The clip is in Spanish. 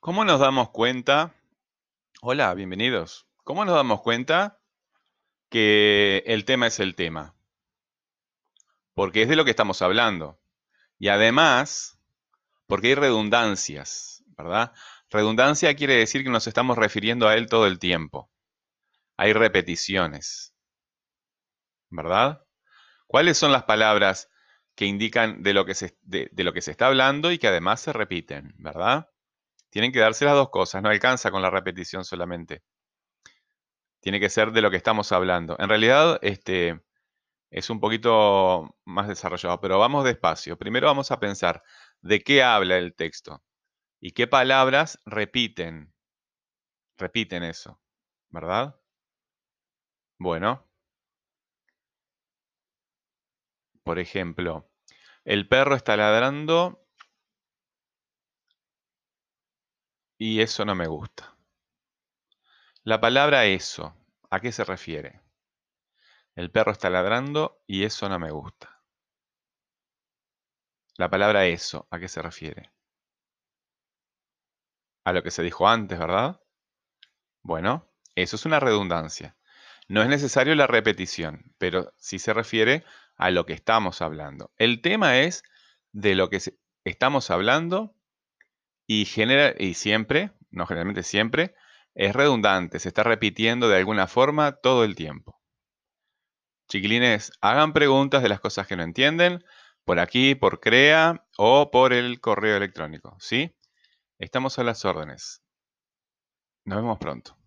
¿Cómo nos damos cuenta? Hola, bienvenidos. ¿Cómo nos damos cuenta que el tema es el tema? Porque es de lo que estamos hablando. Y además, porque hay redundancias, ¿verdad? Redundancia quiere decir que nos estamos refiriendo a él todo el tiempo. Hay repeticiones, ¿verdad? ¿Cuáles son las palabras que indican de lo que se, de lo que se está hablando y que además se repiten, ¿verdad? Tienen que darse las dos cosas, no alcanza con la repetición solamente. Tiene que ser de lo que estamos hablando. En realidad, este es un poquito más desarrollado, pero vamos despacio. Primero vamos a pensar de qué habla el texto y qué palabras repiten. Repiten eso, ¿verdad? Bueno, por ejemplo, el perro está ladrando Y eso no me gusta. La palabra eso, ¿a qué se refiere? El perro está ladrando y eso no me gusta. La palabra eso, ¿a qué se refiere? A lo que se dijo antes, ¿verdad? Bueno, eso es una redundancia. No es necesario la repetición, pero sí se refiere a lo que estamos hablando. El tema es de lo que estamos hablando y, genera, y siempre, no generalmente siempre, es redundante, se está repitiendo de alguna forma todo el tiempo. Chiquilines, hagan preguntas de las cosas que no entienden por aquí, por CREA o por el correo electrónico, ¿sí? Estamos a las órdenes. Nos vemos pronto.